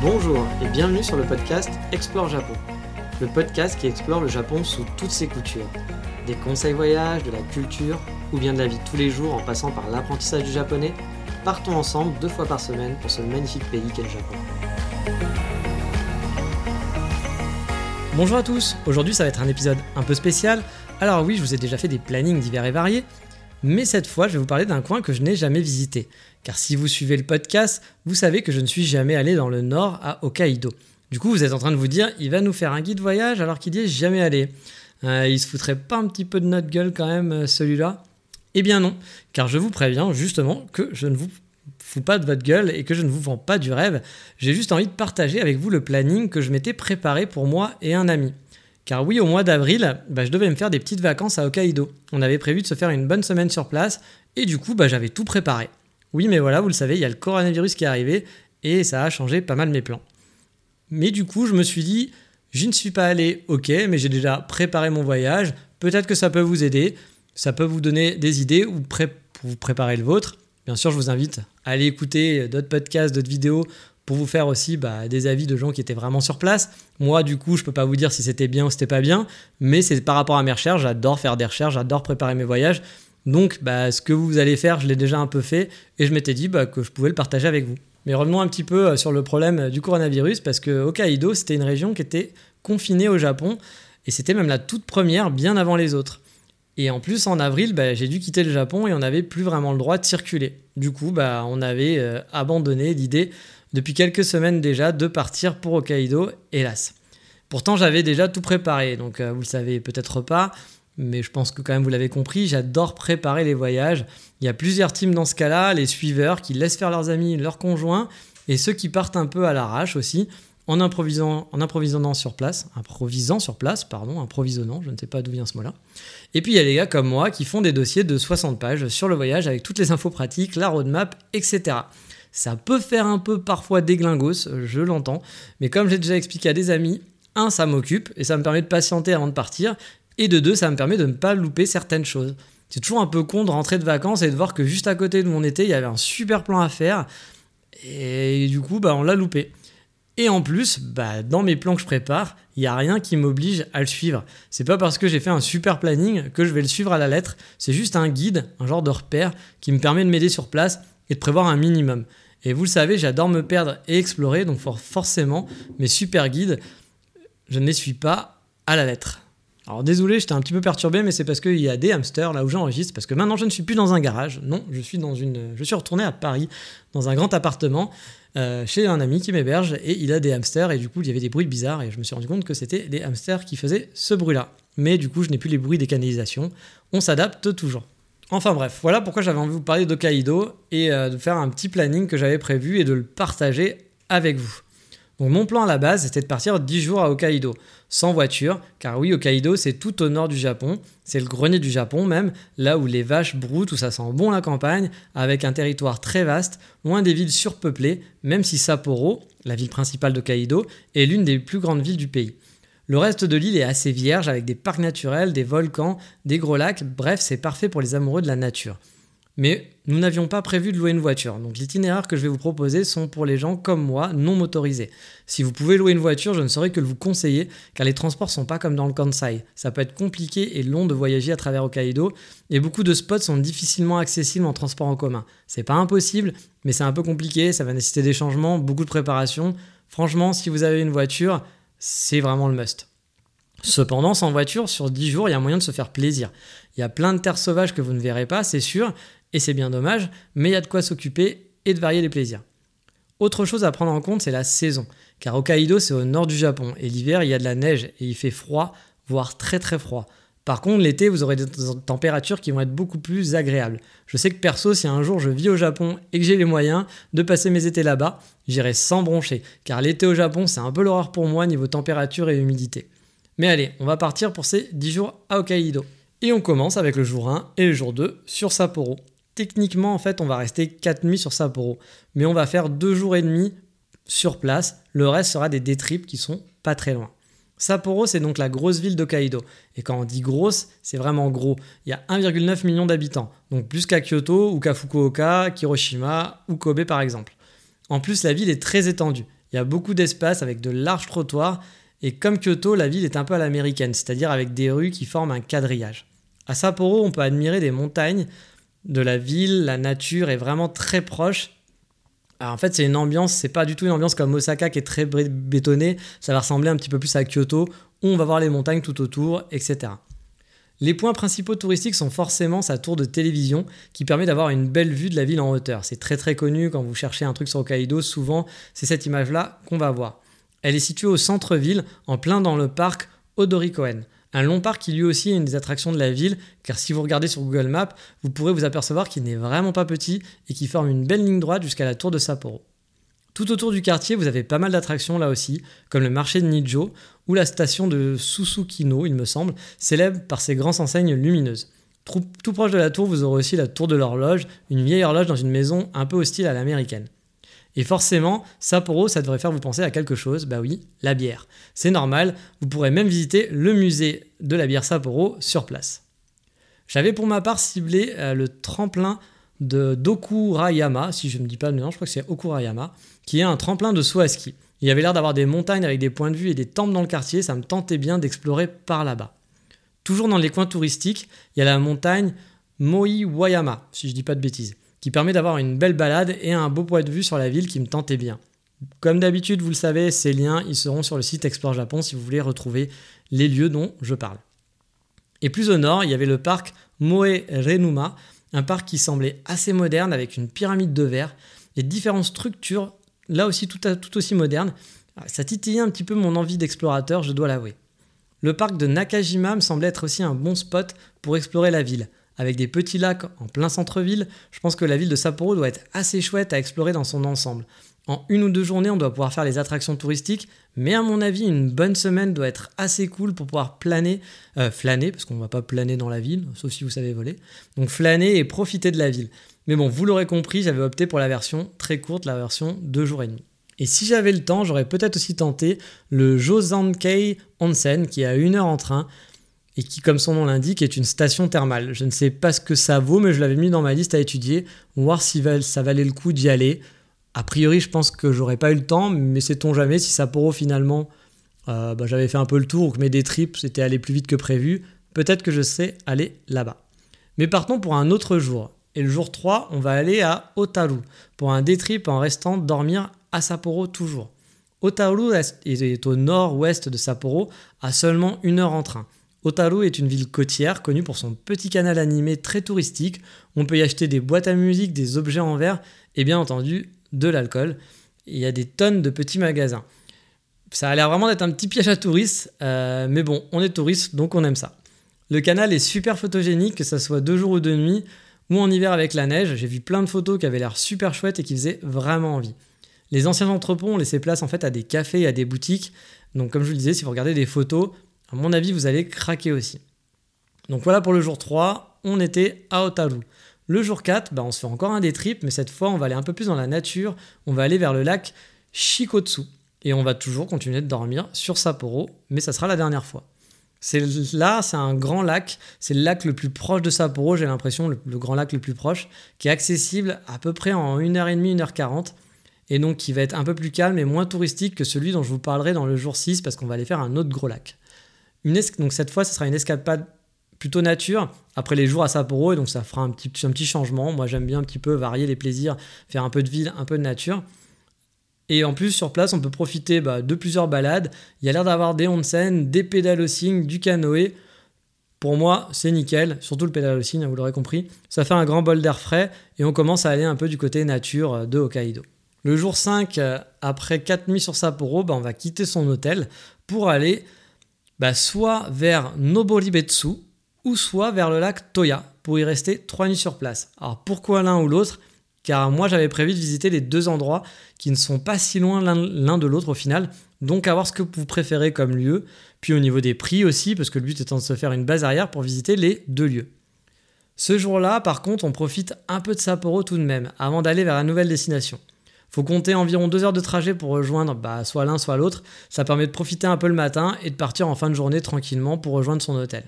Bonjour et bienvenue sur le podcast Explore Japon. Le podcast qui explore le Japon sous toutes ses coutures. Des conseils voyages, de la culture ou bien de la vie de tous les jours en passant par l'apprentissage du japonais partons ensemble deux fois par semaine pour ce magnifique pays qu'est le Japon. Bonjour à tous, aujourd'hui ça va être un épisode un peu spécial. Alors oui, je vous ai déjà fait des plannings divers et variés, mais cette fois je vais vous parler d'un coin que je n'ai jamais visité. Car si vous suivez le podcast, vous savez que je ne suis jamais allé dans le nord à Hokkaido. Du coup, vous êtes en train de vous dire, il va nous faire un guide voyage alors qu'il n'y est jamais allé. Euh, il se foutrait pas un petit peu de notre gueule quand même, euh, celui-là? Eh bien non, car je vous préviens justement que je ne vous fous pas de votre gueule et que je ne vous vends pas du rêve. J'ai juste envie de partager avec vous le planning que je m'étais préparé pour moi et un ami. Car oui, au mois d'avril, bah, je devais me faire des petites vacances à Hokkaido. On avait prévu de se faire une bonne semaine sur place et du coup, bah, j'avais tout préparé. Oui, mais voilà, vous le savez, il y a le coronavirus qui est arrivé et ça a changé pas mal mes plans. Mais du coup, je me suis dit, je ne suis pas allé, ok, mais j'ai déjà préparé mon voyage, peut-être que ça peut vous aider, ça peut vous donner des idées ou vous préparer le vôtre. Bien sûr, je vous invite à aller écouter d'autres podcasts, d'autres vidéos pour vous faire aussi bah, des avis de gens qui étaient vraiment sur place. Moi, du coup, je peux pas vous dire si c'était bien ou c'était pas bien, mais c'est par rapport à mes recherches. J'adore faire des recherches, j'adore préparer mes voyages. Donc, bah, ce que vous allez faire, je l'ai déjà un peu fait et je m'étais dit bah, que je pouvais le partager avec vous. Mais revenons un petit peu euh, sur le problème du coronavirus parce que Hokkaido, c'était une région qui était confinée au Japon et c'était même la toute première bien avant les autres. Et en plus, en avril, j'ai dû quitter le Japon et on n'avait plus vraiment le droit de circuler. Du coup, on avait euh, abandonné l'idée depuis quelques semaines déjà de partir pour Hokkaido, hélas. Pourtant, j'avais déjà tout préparé, donc euh, vous le savez peut-être pas, mais je pense que quand même vous l'avez compris, j'adore préparer les voyages. Il y a plusieurs teams dans ce cas-là, les suiveurs qui laissent faire leurs amis, leurs conjoints, et ceux qui partent un peu à l'arrache aussi, en improvisant, en improvisant sur place, improvisant sur place, pardon, improvisonnant, je ne sais pas d'où vient ce mot-là. Et puis il y a les gars comme moi qui font des dossiers de 60 pages sur le voyage avec toutes les infos pratiques, la roadmap, etc. Ça peut faire un peu parfois déglingos, je l'entends, mais comme j'ai déjà expliqué à des amis, un, ça m'occupe et ça me permet de patienter avant de partir, et de deux, ça me permet de ne pas louper certaines choses. C'est toujours un peu con de rentrer de vacances et de voir que juste à côté de mon été, il y avait un super plan à faire, et du coup, bah, on l'a loupé. Et en plus, bah, dans mes plans que je prépare, il n'y a rien qui m'oblige à le suivre. C'est pas parce que j'ai fait un super planning que je vais le suivre à la lettre. C'est juste un guide, un genre de repère qui me permet de m'aider sur place et de prévoir un minimum. Et vous le savez, j'adore me perdre et explorer, donc forcément, mes super guides, je ne les suis pas à la lettre. Alors désolé, j'étais un petit peu perturbé, mais c'est parce qu'il y a des hamsters là où j'enregistre, parce que maintenant je ne suis plus dans un garage, non, je suis dans une, je suis retourné à Paris dans un grand appartement euh, chez un ami qui m'héberge et il a des hamsters et du coup il y avait des bruits bizarres et je me suis rendu compte que c'était des hamsters qui faisaient ce bruit-là. Mais du coup je n'ai plus les bruits des canalisations, on s'adapte toujours. Enfin bref, voilà pourquoi j'avais envie de vous parler d'Hokkaido et euh, de faire un petit planning que j'avais prévu et de le partager avec vous. Donc mon plan à la base, c'était de partir 10 jours à Hokkaido, sans voiture, car oui, Hokkaido, c'est tout au nord du Japon, c'est le grenier du Japon même, là où les vaches broutent, où ça sent bon la campagne, avec un territoire très vaste, loin des villes surpeuplées, même si Sapporo, la ville principale d'Hokkaido, est l'une des plus grandes villes du pays. Le reste de l'île est assez vierge, avec des parcs naturels, des volcans, des gros lacs, bref, c'est parfait pour les amoureux de la nature. Mais nous n'avions pas prévu de louer une voiture, donc l'itinéraire que je vais vous proposer sont pour les gens comme moi, non motorisés. Si vous pouvez louer une voiture, je ne saurais que le vous conseiller, car les transports sont pas comme dans le Kansai. Ça peut être compliqué et long de voyager à travers Hokkaido, et beaucoup de spots sont difficilement accessibles en transport en commun. C'est pas impossible, mais c'est un peu compliqué, ça va nécessiter des changements, beaucoup de préparation. Franchement, si vous avez une voiture, c'est vraiment le must. Cependant, sans voiture, sur 10 jours, il y a moyen de se faire plaisir. Il y a plein de terres sauvages que vous ne verrez pas, c'est sûr, et c'est bien dommage, mais il y a de quoi s'occuper et de varier les plaisirs. Autre chose à prendre en compte, c'est la saison, car Hokkaido c'est au nord du Japon, et l'hiver il y a de la neige et il fait froid, voire très très froid. Par contre, l'été, vous aurez des températures qui vont être beaucoup plus agréables. Je sais que perso, si un jour je vis au Japon et que j'ai les moyens de passer mes étés là-bas, j'irai sans broncher, car l'été au Japon, c'est un peu l'horreur pour moi niveau température et humidité. Mais allez, on va partir pour ces 10 jours à Hokkaido. Et on commence avec le jour 1 et le jour 2 sur Sapporo. Techniquement, en fait, on va rester 4 nuits sur Sapporo, mais on va faire 2 jours et demi sur place. Le reste sera des détrips qui sont pas très loin. Sapporo, c'est donc la grosse ville d'Hokkaido. Et quand on dit grosse, c'est vraiment gros. Il y a 1,9 million d'habitants, donc plus qu'à Kyoto ou qu'à Fukuoka, Hiroshima ou Kobe par exemple. En plus, la ville est très étendue. Il y a beaucoup d'espace avec de larges trottoirs. Et comme Kyoto, la ville est un peu à l'américaine, c'est-à-dire avec des rues qui forment un quadrillage. À Sapporo, on peut admirer des montagnes, de la ville, la nature est vraiment très proche alors en fait, c'est une ambiance, c'est pas du tout une ambiance comme Osaka qui est très bétonnée, ça va ressembler un petit peu plus à Kyoto, où on va voir les montagnes tout autour, etc. Les points principaux touristiques sont forcément sa tour de télévision qui permet d'avoir une belle vue de la ville en hauteur. C'est très très connu quand vous cherchez un truc sur Hokkaido, souvent c'est cette image-là qu'on va voir. Elle est située au centre-ville, en plein dans le parc Odorikoen. Un long parc qui lui aussi est une des attractions de la ville, car si vous regardez sur Google Maps, vous pourrez vous apercevoir qu'il n'est vraiment pas petit et qu'il forme une belle ligne droite jusqu'à la tour de Sapporo. Tout autour du quartier, vous avez pas mal d'attractions là aussi, comme le marché de Nijo ou la station de Susukino, il me semble, célèbre par ses grandes enseignes lumineuses. Tout proche de la tour, vous aurez aussi la tour de l'horloge, une vieille horloge dans une maison un peu hostile à l'américaine. Et forcément, Sapporo, ça devrait faire vous penser à quelque chose, bah oui, la bière. C'est normal, vous pourrez même visiter le musée de la bière Sapporo sur place. J'avais pour ma part ciblé euh, le tremplin de Dokurayama, si je ne me dis pas le nom, je crois que c'est Okurayama, qui est un tremplin de saut à ski. Il y avait l'air d'avoir des montagnes avec des points de vue et des temples dans le quartier, ça me tentait bien d'explorer par là-bas. Toujours dans les coins touristiques, il y a la montagne Moi-Wayama, si je ne dis pas de bêtises qui permet d'avoir une belle balade et un beau point de vue sur la ville qui me tentait bien. Comme d'habitude, vous le savez, ces liens, ils seront sur le site Explore Japon si vous voulez retrouver les lieux dont je parle. Et plus au nord, il y avait le parc Moe Renuma, un parc qui semblait assez moderne avec une pyramide de verre et différentes structures, là aussi tout, tout aussi modernes. Ça titillait un petit peu mon envie d'explorateur, je dois l'avouer. Le parc de Nakajima me semblait être aussi un bon spot pour explorer la ville avec des petits lacs en plein centre-ville, je pense que la ville de Sapporo doit être assez chouette à explorer dans son ensemble. En une ou deux journées, on doit pouvoir faire les attractions touristiques, mais à mon avis, une bonne semaine doit être assez cool pour pouvoir planer, euh, flâner, parce qu'on ne va pas planer dans la ville, sauf si vous savez voler. Donc flâner et profiter de la ville. Mais bon, vous l'aurez compris, j'avais opté pour la version très courte, la version deux jours et demi. Et si j'avais le temps, j'aurais peut-être aussi tenté le Josankei Onsen, qui est à une heure en train, et qui, comme son nom l'indique, est une station thermale. Je ne sais pas ce que ça vaut, mais je l'avais mis dans ma liste à étudier, voir si ça valait le coup d'y aller. A priori, je pense que j'aurais pas eu le temps, mais sait-on jamais si Sapporo finalement, euh, bah, j'avais fait un peu le tour ou que mes des trips c'était allé plus vite que prévu, peut-être que je sais aller là-bas. Mais partons pour un autre jour. Et le jour 3, on va aller à Otaru pour un day trip en restant dormir à Sapporo toujours. Otaru est au nord-ouest de Sapporo, à seulement une heure en train. Otaru est une ville côtière connue pour son petit canal animé très touristique. On peut y acheter des boîtes à musique, des objets en verre et bien entendu de l'alcool. Il y a des tonnes de petits magasins. Ça a l'air vraiment d'être un petit piège à touristes, euh, mais bon, on est touriste donc on aime ça. Le canal est super photogénique, que ce soit deux jours ou deux nuits, ou en hiver avec la neige. J'ai vu plein de photos qui avaient l'air super chouettes et qui faisaient vraiment envie. Les anciens entrepôts ont laissé place en fait à des cafés et à des boutiques. Donc comme je vous le disais, si vous regardez des photos, à mon avis, vous allez craquer aussi. Donc voilà pour le jour 3, on était à Otaru. Le jour 4, bah, on se fait encore un des trips, mais cette fois, on va aller un peu plus dans la nature. On va aller vers le lac Shikotsu. Et on va toujours continuer de dormir sur Sapporo, mais ça sera la dernière fois. C'est là, c'est un grand lac. C'est le lac le plus proche de Sapporo, j'ai l'impression, le, le, grand lac le plus proche, qui est accessible à peu près en 1h30, 1h40. Et donc qui va être un peu plus calme et moins touristique que celui dont je vous parlerai dans le jour 6, parce qu'on va aller faire un autre gros lac donc cette fois, ce sera une escapade plutôt nature après les jours à Sapporo et donc ça fera un petit, changement. Moi j'aime bien un petit peu varier les plaisirs, faire un peu de ville, un peu de nature. Et en plus sur place on peut profiter bah, de plusieurs balades. Il y a l'air d'avoir des onsen, des pédalosing, du canoë. Pour moi c'est nickel, surtout le pédalosing, vous l'aurez compris. Ça fait un grand bol d'air frais et on commence à aller un peu du côté nature euh, de Hokkaido. Le jour 5, euh, après 4 nuits sur Sapporo, bah, on va quitter son hôtel pour aller bah, soit vers Noboribetsu, ou soit vers le lac Toya pour y rester trois nuits sur place. Alors pourquoi l'un ou l'autre? Car moi j'avais prévu de visiter les deux endroits qui ne sont pas si loin l'un de l'autre au final, donc à voir ce que vous préférez comme lieu, puis au niveau des prix aussi, parce que le but étant de se faire une base arrière pour visiter les deux lieux. Ce jour-là, par contre, on profite un peu de Sapporo tout de même, avant d'aller vers la nouvelle destination. Faut compter environ deux heures de trajet pour rejoindre bah, soit l'un, soit l'autre. Ça permet de profiter un peu le matin et de partir en fin de journée tranquillement pour rejoindre son hôtel.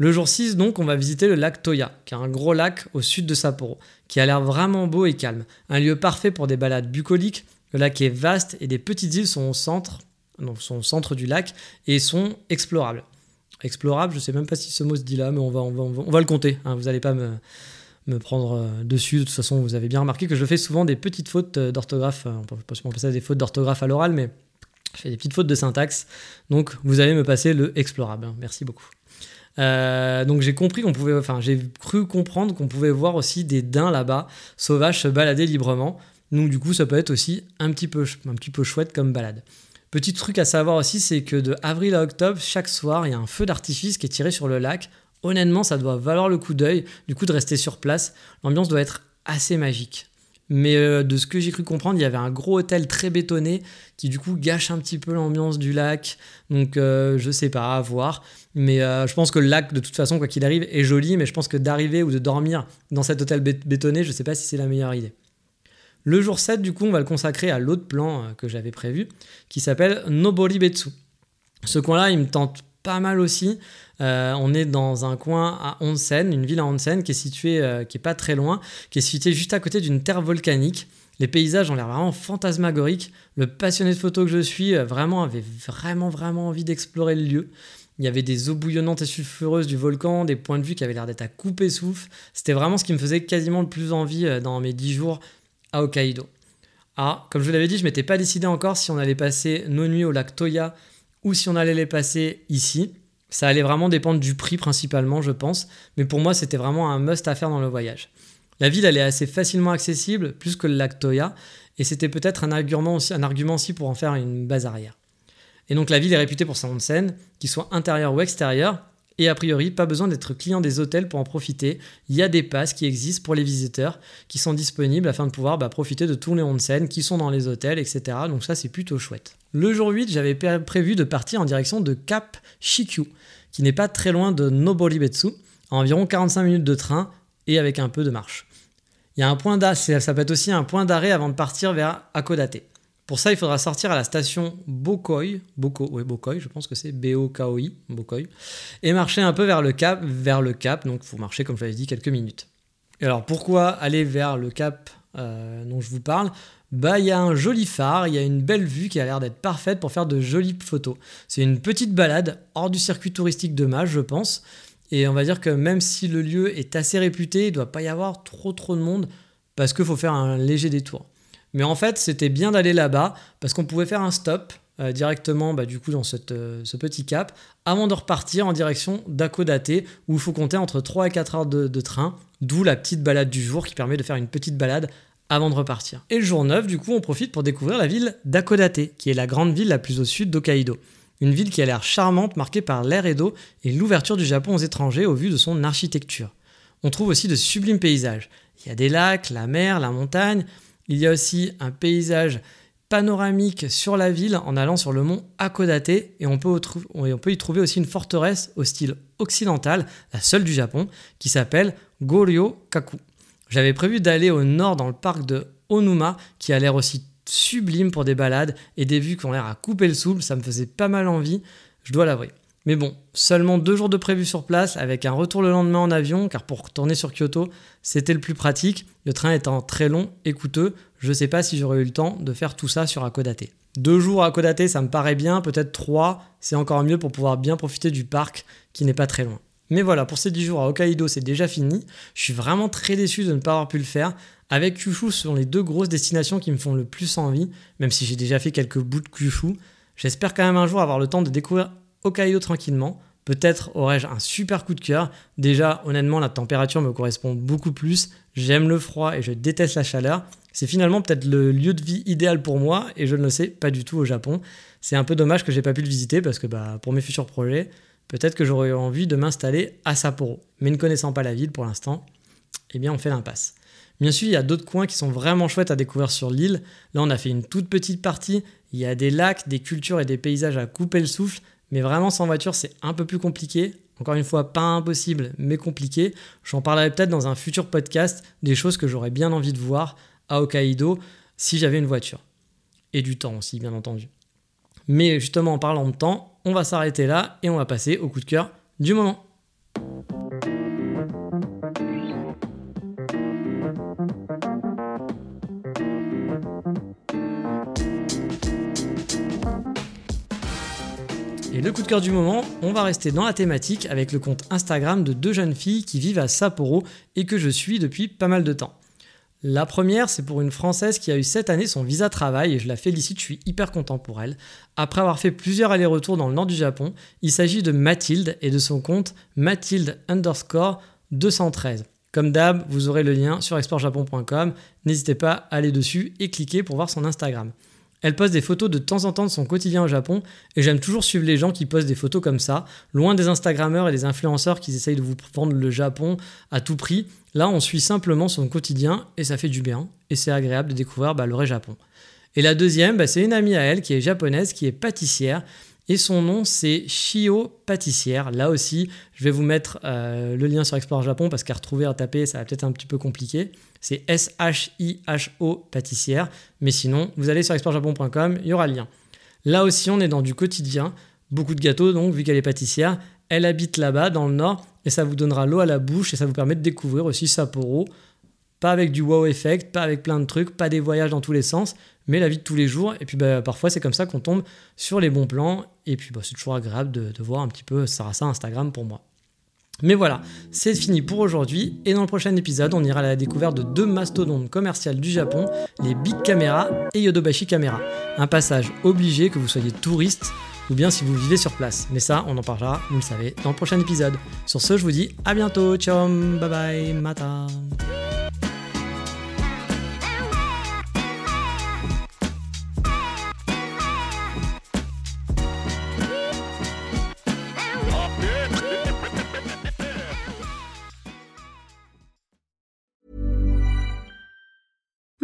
Le jour 6, donc, on va visiter le lac Toya, qui est un gros lac au sud de Sapporo, qui a l'air vraiment beau et calme. Un lieu parfait pour des balades bucoliques. Le lac est vaste et des petites îles sont au centre, sont au centre du lac et sont explorables. Explorables, je sais même pas si ce mot se dit là, mais on va, on va, le compter. Hein. vous n'allez pas me, me prendre euh, dessus. De toute façon, vous avez bien remarqué que je fais souvent des petites fautes euh, d'orthographe. Euh, on peut passer des fautes d'orthographe à l'oral, mais je fais des petites fautes de syntaxe. Donc, vous allez me passer le explorable. Hein. Merci beaucoup. donc j'ai compris qu'on pouvait, enfin j'ai cru comprendre qu'on pouvait voir aussi des daims là-bas, sauvages, se balader librement. Donc du coup ça peut être aussi un petit peu, un petit peu chouette comme balade. Petit truc à savoir aussi, c'est que de avril à octobre, chaque soir, il y a un feu d'artifice qui est tiré sur le lac honnêtement, ça doit valoir le coup d'œil, du coup, de rester sur place. L'ambiance doit être assez magique. Mais euh, de ce que j'ai cru comprendre, il y avait un gros hôtel très bétonné qui du coup gâche un petit peu l'ambiance du lac. Donc euh, je sais pas, à voir. Mais euh, je pense que le lac, de toute façon, quoi qu'il arrive, est joli. Mais je pense que d'arriver ou de dormir dans cet hôtel bétonné, je sais pas si c'est la meilleure idée. Le jour 7, du coup, on va le consacrer à l'autre plan que j'avais prévu, qui s'appelle Noboribetsu. Ce coin-là, il me tente pas mal aussi. Euh, on est dans un coin à Onsen, une ville à Onsen qui est située, euh, qui est pas très loin, qui est située juste à côté d'une terre volcanique. Les paysages ont l'air vraiment fantasmagoriques. Le passionné de photos que je suis euh, vraiment avait vraiment vraiment envie d'explorer le lieu. Il y avait des eaux bouillonnantes et sulfureuses du volcan, des points de vue qui avaient l'air d'être à couper souffle. C'était vraiment ce qui me faisait quasiment le plus envie dans mes 10 jours à Hokkaido. Ah, comme je vous l'avais dit, je m'étais pas décidé encore si on allait passer nos nuits au lac Toya si on allait les passer ici. Ça allait vraiment dépendre du prix principalement, je pense, mais pour moi c'était vraiment un must à faire dans le voyage. La ville elle est assez facilement accessible, plus que le lac Toya, et c'était peut-être un argument, aussi, pour en faire une base arrière. Et donc la ville est réputée pour sa scène, qu'il soit intérieur ou extérieur, et a priori pas besoin d'être client des hôtels pour en profiter. Il y a des passes qui existent pour les visiteurs qui sont disponibles afin de pouvoir bah, profiter de tous les onsen qui sont dans les hôtels, etc. Donc ça c'est plutôt chouette. Le jour 8, j'avais prévu de partir en direction de Cap Shikyu, qui n'est pas très loin de Noboribetsu, à environ 45 minutes de train et avec un peu de marche. Il y a un point d'arrêt, ça peut être aussi un point d'arrêt avant de partir vers Akodate. Pour ça, il faudra sortir à la station Bokoi, Boko, je pense que c'est B-O-K-O-I, Bokoi, et marcher un peu vers le cap, vers le cap, donc il faut marcher, comme je l'avais dit, quelques minutes. Et alors, pourquoi aller vers le cap euh, dont je vous parle? Bah il y a un joli phare, il y a une belle vue qui a l'air d'être parfaite pour faire de jolies photos. C'est une petite balade hors du circuit touristique de Mage, je pense. Et on va dire que même si le lieu est assez réputé, il ne doit pas y avoir trop trop de monde parce qu'il faut faire un léger détour. Mais en fait, c'était bien d'aller là-bas parce qu'on pouvait faire un stop euh, directement bah, du coup dans euh, ce petit cap avant de repartir en direction d'Akodate où il faut compter entre 3 et 4 heures de train, d'où la petite balade du jour qui permet de faire une petite balade avant de repartir. Et le jour 9, du coup, on profite pour découvrir la ville d'Akodate, qui est la grande ville la plus au sud d'Hokkaido. Une ville qui a l'air charmante, marquée par l'air et d'eau et l'ouverture du Japon aux étrangers au vu de son architecture. On trouve aussi de sublimes paysages. Il y a des lacs, la mer, la montagne. Il y a aussi un paysage panoramique sur la ville en allant sur le mont Akodate et on peut, y trouver aussi une forteresse au style occidental, la seule du Japon, qui s'appelle Goryo Kaku. J'avais prévu d'aller au nord dans le parc de Onuma, qui a l'air aussi sublime pour des balades et des vues qui ont l'air à couper le souffle. Ça me faisait pas mal envie, je dois l'avouer. Mais bon, seulement deux jours de prévu sur place, avec un retour le lendemain en avion, car pour retourner sur Kyoto, c'était le plus pratique, le train étant très long et coûteux, je sais pas si j'aurais eu le temps de faire tout ça sur Akodate. Deux jours à Akodate, ça me paraît bien, peut-être trois, c'est encore mieux pour pouvoir bien profiter du parc qui n'est pas très loin. Mais voilà, pour ces 10 jours à Hokkaido, c'est déjà fini. Je suis vraiment très déçu de ne pas avoir pu le faire. Avec Kyushu, ce sont les deux grosses destinations qui me font le plus envie, même si j'ai déjà fait quelques bouts de Kyushu. J'espère quand même un jour avoir le temps de découvrir Hokkaido tranquillement. Peut-être aurais-je un super coup de cœur. Déjà, honnêtement, la température me correspond beaucoup plus. J'aime le froid et je déteste la chaleur. C'est finalement peut-être le lieu de vie idéal pour moi et je ne le sais pas du tout au Japon. C'est un peu dommage que j'ai pas pu le visiter parce que bah, pour mes futurs projets, peut-être que j'aurais envie de m'installer à Sapporo. Mais ne connaissant pas la ville pour l'instant, eh bien on fait l'impasse. Bien sûr, il y a d'autres coins qui sont vraiment chouettes à découvrir sur l'île. Là, on a fait une toute petite partie. Il y a des lacs, des cultures et des paysages à couper le souffle. Mais vraiment, sans voiture, c'est un peu plus compliqué. Encore une fois, pas impossible, mais compliqué. J'en parlerai peut-être dans un futur podcast des choses que j'aurais bien envie de voir à Hokkaido si j'avais une voiture. Et du temps aussi, bien entendu. Mais justement, en parlant de temps, on va s'arrêter là et on va passer au coup de cœur du moment. Le coup de cœur du moment, on va rester dans la thématique avec le compte Instagram de deux jeunes filles qui vivent à Sapporo et que je suis depuis pas mal de temps. La première, c'est pour une Française qui a eu cette année son visa travail et je la félicite, je suis hyper content pour elle. Après avoir fait plusieurs allers-retours dans le nord du Japon, il s'agit de Mathilde et de son compte Mathilde underscore 213. Comme d'hab, vous aurez le lien sur exportjapon.com. N'hésitez pas à aller dessus et cliquer pour voir son Instagram. Elle poste des photos de temps en temps de son quotidien au Japon et j'aime toujours suivre les gens qui postent des photos comme ça, loin des Instagrammeurs et des influenceurs qui essayent de vous vendre le Japon à tout prix. Là, on suit simplement son quotidien et ça fait du bien et c'est agréable de découvrir bah, le vrai Japon. Et la deuxième, bah, c'est une amie à elle qui est japonaise, qui est pâtissière et son nom c'est Shio Pâtissière. Là aussi, je vais vous mettre euh, le lien sur Explorer Japon parce qu'à retrouver, à taper, ça va peut-être un petit peu compliqué. C'est S-H-I-H-O Pâtissière. Mais sinon, vous allez sur explorejapon.com, il y aura le lien. Là aussi, on est dans du quotidien. Beaucoup de gâteaux, donc, vu qu'elle est pâtissière. Elle habite là-bas, dans le nord, et ça vous donnera l'eau à la bouche et ça vous permet de découvrir aussi Sapporo. Pas avec du wow effect, pas avec plein de trucs, pas des voyages dans tous les sens, mais la vie de tous les jours. Et puis bah, parfois, c'est comme ça qu'on tombe sur les bons plans. Et puis bah, c'est toujours agréable de, de, voir un petit peu ça Instagram pour moi. Mais voilà, c'est fini pour aujourd'hui. Et dans le prochain épisode, on ira à la découverte de deux mastodontes commerciales du Japon, les Big Camera et Yodobashi Camera. Un passage obligé que vous soyez touriste ou bien si vous vivez sur place. Mais ça, on en parlera, vous le savez, dans le prochain épisode. Sur ce, je vous dis à bientôt. Ciao, bye bye, mata.